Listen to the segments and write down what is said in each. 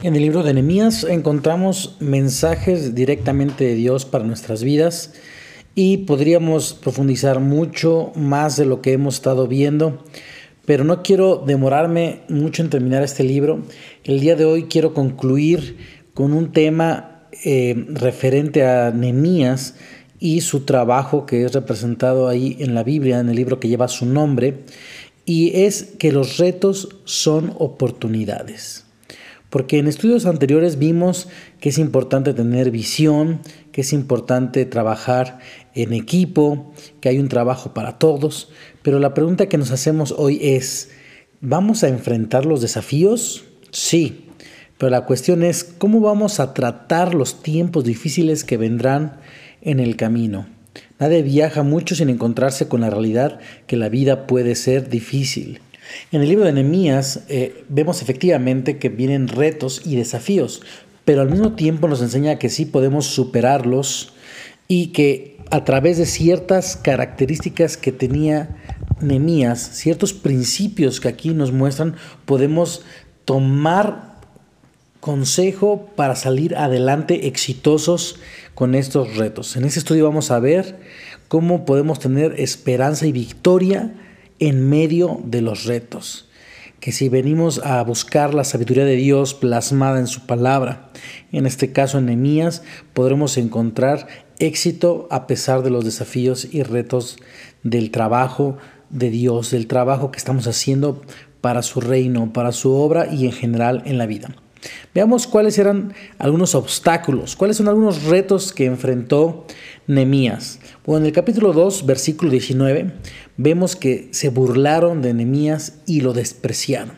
En el libro de Nehemías encontramos mensajes directamente de Dios para nuestras vidas y podríamos profundizar mucho más de lo que hemos estado viendo, pero no quiero demorarme mucho en terminar este libro. El día de hoy quiero concluir con un tema eh, referente a Nehemías y su trabajo que es representado ahí en la Biblia, en el libro que lleva su nombre, y es que los retos son oportunidades. Porque en estudios anteriores vimos que es importante tener visión, que es importante trabajar en equipo, que hay un trabajo para todos, pero la pregunta que nos hacemos hoy es, ¿vamos a enfrentar los desafíos? Sí, pero la cuestión es, ¿cómo vamos a tratar los tiempos difíciles que vendrán en el camino? Nadie viaja mucho sin encontrarse con la realidad que la vida puede ser difícil. En el libro de Nehemías eh, vemos efectivamente que vienen retos y desafíos, pero al mismo tiempo nos enseña que sí podemos superarlos y que a través de ciertas características que tenía Nehemías, ciertos principios que aquí nos muestran, podemos tomar consejo para salir adelante exitosos con estos retos. En este estudio vamos a ver cómo podemos tener esperanza y victoria en medio de los retos. Que si venimos a buscar la sabiduría de Dios plasmada en su palabra, en este caso en Nehemías, podremos encontrar éxito a pesar de los desafíos y retos del trabajo de Dios, del trabajo que estamos haciendo para su reino, para su obra y en general en la vida. Veamos cuáles eran algunos obstáculos, cuáles son algunos retos que enfrentó Bueno, en el capítulo 2, versículo 19, vemos que se burlaron de Nemías y lo despreciaron.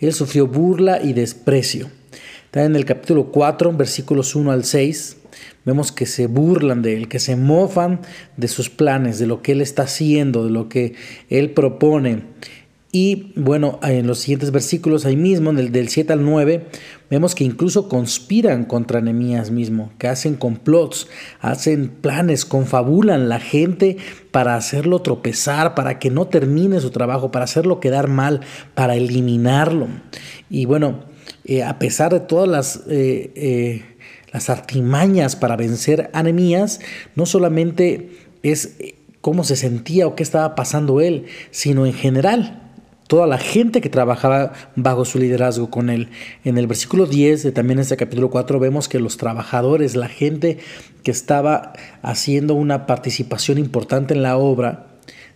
Él sufrió burla y desprecio. En el capítulo 4, versículos 1 al 6, vemos que se burlan de él, que se mofan de sus planes, de lo que él está haciendo, de lo que él propone. Y bueno, en los siguientes versículos, ahí mismo, del, del 7 al 9, vemos que incluso conspiran contra Nehemías mismo, que hacen complots, hacen planes, confabulan la gente para hacerlo tropezar, para que no termine su trabajo, para hacerlo quedar mal, para eliminarlo. Y bueno, eh, a pesar de todas las... Eh, eh, las artimañas para vencer a no solamente es cómo se sentía o qué estaba pasando él, sino en general toda la gente que trabajaba bajo su liderazgo con él. En el versículo 10 de también este capítulo 4 vemos que los trabajadores, la gente que estaba haciendo una participación importante en la obra,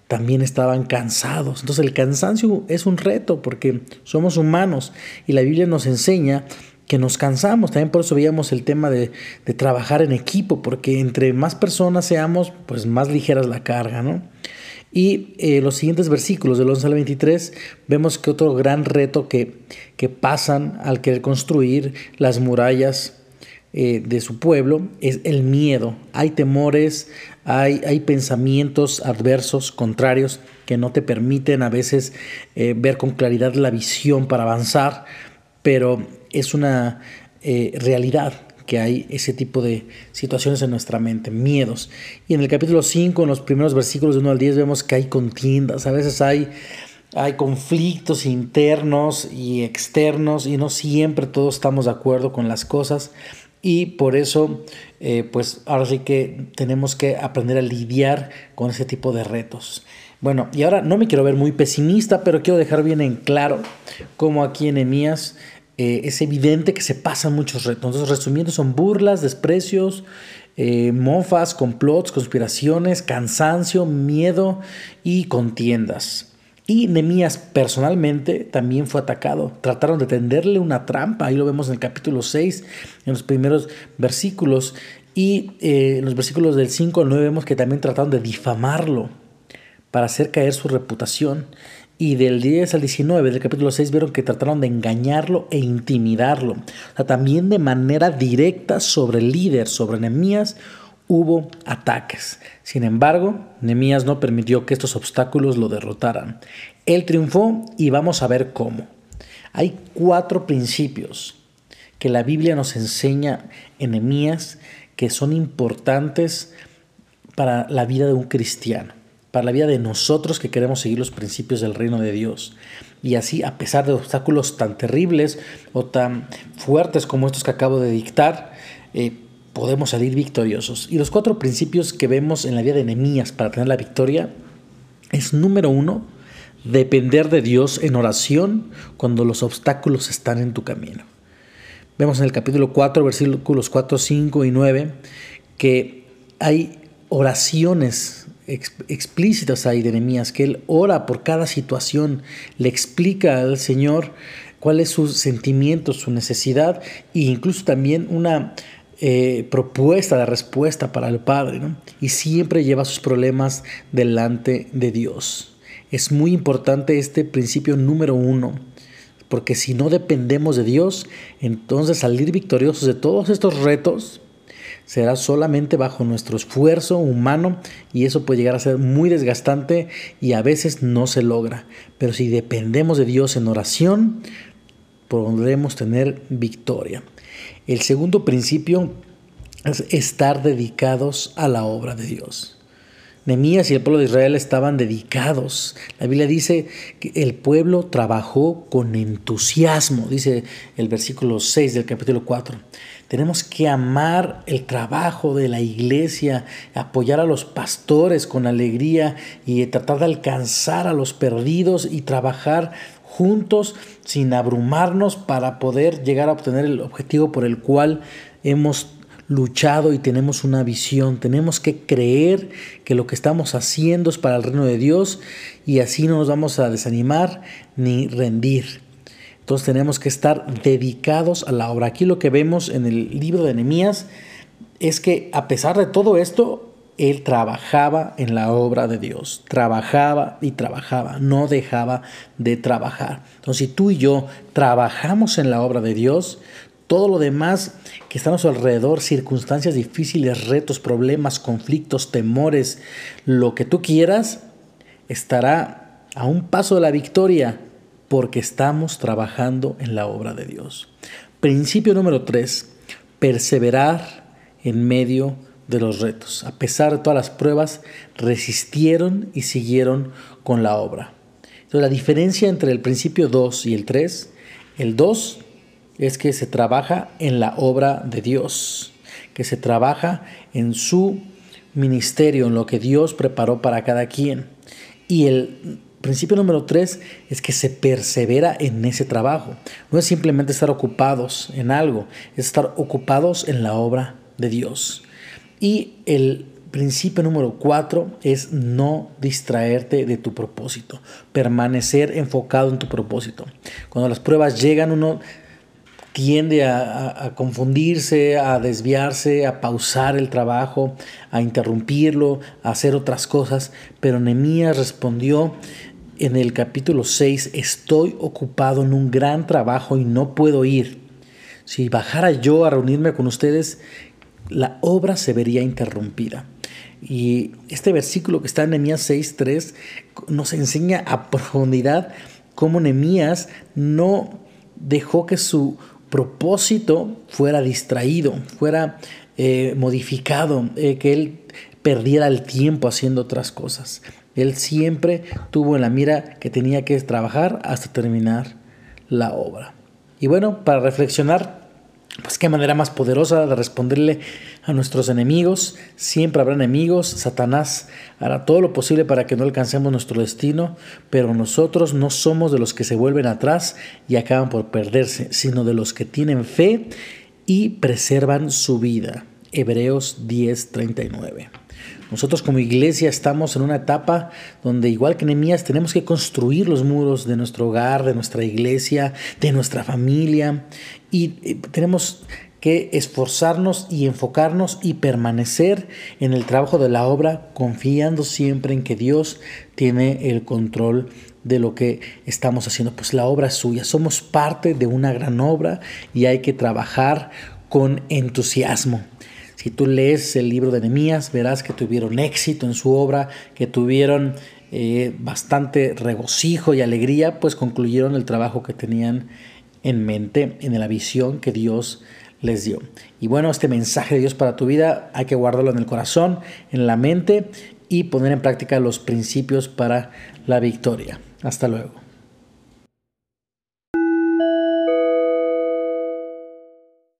también estaban cansados. Entonces el cansancio es un reto porque somos humanos y la Biblia nos enseña que nos cansamos. También por eso veíamos el tema de, de trabajar en equipo, porque entre más personas seamos, pues más ligera es la carga, ¿no? Y eh, los siguientes versículos, del 11 al 23, vemos que otro gran reto que, que pasan al querer construir las murallas eh, de su pueblo es el miedo. Hay temores, hay, hay pensamientos adversos, contrarios, que no te permiten a veces eh, ver con claridad la visión para avanzar, pero es una realidad que hay ese tipo de situaciones en nuestra mente, miedos. Y en el capítulo 5, en los primeros versículos de 1 al 10, vemos que hay contiendas, a veces hay, hay conflictos internos y externos y no siempre todos estamos de acuerdo con las cosas. Y por eso, eh, pues ahora sí que tenemos que aprender a lidiar con ese tipo de retos. Bueno, y ahora no me quiero ver muy pesimista, pero quiero dejar bien en claro cómo aquí en Emías eh, es evidente que se pasan muchos retos. Entonces, resumiendo, son burlas, desprecios, eh, mofas, complots, conspiraciones, cansancio, miedo y contiendas. Y Nemías personalmente también fue atacado. Trataron de tenderle una trampa. Ahí lo vemos en el capítulo 6, en los primeros versículos. Y eh, en los versículos del 5 al 9 vemos que también trataron de difamarlo para hacer caer su reputación. Y del 10 al 19 del capítulo 6 vieron que trataron de engañarlo e intimidarlo. O también de manera directa sobre el líder, sobre Nehemías, hubo ataques. Sin embargo, Nehemías no permitió que estos obstáculos lo derrotaran. Él triunfó y vamos a ver cómo. Hay cuatro principios que la Biblia nos enseña en Nehemías que son importantes para la vida de un cristiano para la vida de nosotros que queremos seguir los principios del reino de Dios. Y así, a pesar de obstáculos tan terribles o tan fuertes como estos que acabo de dictar, eh, podemos salir victoriosos. Y los cuatro principios que vemos en la vida de Nehemías para tener la victoria es número uno, depender de Dios en oración cuando los obstáculos están en tu camino. Vemos en el capítulo 4, versículos 4, 5 y 9, que hay oraciones explícitas ahí de Nehemías, que él ora por cada situación, le explica al Señor cuál es su sentimiento, su necesidad e incluso también una eh, propuesta de respuesta para el Padre, y siempre lleva sus problemas delante de Dios. Es muy importante este principio número uno, porque si no dependemos de Dios, entonces salir victoriosos de todos estos retos será solamente bajo nuestro esfuerzo humano y eso puede llegar a ser muy desgastante y a veces no se logra. Pero si dependemos de Dios en oración, podremos tener victoria. El segundo principio es estar dedicados a la obra de Dios. Nemías y el pueblo de Israel estaban dedicados. La Biblia dice que el pueblo trabajó con entusiasmo, dice el versículo 6 del capítulo 4. Tenemos que amar el trabajo de la iglesia, apoyar a los pastores con alegría y tratar de alcanzar a los perdidos y trabajar juntos sin abrumarnos para poder llegar a obtener el objetivo por el cual hemos luchado y tenemos una visión. Tenemos que creer que lo que estamos haciendo es para el reino de Dios y así no nos vamos a desanimar ni rendir. Entonces tenemos que estar dedicados a la obra. Aquí lo que vemos en el libro de Nehemías es que a pesar de todo esto, él trabajaba en la obra de Dios, trabajaba y trabajaba, no dejaba de trabajar. Entonces, si tú y yo trabajamos en la obra de Dios, todo lo demás que está a nuestro alrededor, circunstancias difíciles, retos, problemas, conflictos, temores, lo que tú quieras, estará a un paso de la victoria porque estamos trabajando en la obra de Dios. Principio número tres, perseverar en medio de de los retos. A pesar de todas las pruebas, resistieron y siguieron con la obra. Entonces, la diferencia entre el principio 2 y el 3, el 2 es que se trabaja en la obra de Dios, que se trabaja en su ministerio, en lo que Dios preparó para cada quien. Y el principio número 3 es que se persevera en ese trabajo. No es simplemente estar ocupados en algo, es estar ocupados en la obra de Dios. Y el principio número cuatro es no distraerte de tu propósito, permanecer enfocado en tu propósito. Cuando las pruebas llegan, uno tiende a, confundirse, a desviarse, a pausar el trabajo, a interrumpirlo, a hacer otras cosas, pero Nehemías respondió en el capítulo 6, estoy ocupado en un gran trabajo y no puedo ir. Si bajara yo a reunirme con ustedes, la obra se vería interrumpida. Y este versículo que está en Nehemías 6.3 nos enseña a profundidad cómo Nehemías no dejó que su propósito fuera distraído, fuera eh, modificado, eh, que él perdiera el tiempo haciendo otras cosas. Él siempre tuvo en la mira que tenía que trabajar hasta terminar la obra. Y bueno, para reflexionar, pues qué manera más poderosa de responderle a nuestros enemigos. Siempre habrá enemigos. Satanás hará todo lo posible para que no alcancemos nuestro destino, pero nosotros no somos de los que se vuelven atrás y acaban por perderse, sino de los que tienen fe y preservan su vida. Hebreos 10:39. Nosotros como iglesia estamos en una etapa donde igual que Nehemías tenemos que construir los muros de nuestro hogar, de nuestra iglesia, de nuestra familia y eh, tenemos que esforzarnos y enfocarnos y permanecer en el trabajo de la obra, confiando siempre en que Dios tiene el control de lo que estamos haciendo. Pues la obra es suya, somos parte de una gran obra y hay que trabajar con entusiasmo. Si tú lees el libro de Nehemías, verás que tuvieron éxito en su obra, que tuvieron eh, bastante regocijo y alegría, pues concluyeron el trabajo que tenían en mente, en la visión que Dios les dio. Y bueno, este mensaje de Dios para tu vida hay que guardarlo en el corazón, en la mente y poner en práctica los principios para la victoria. Hasta luego.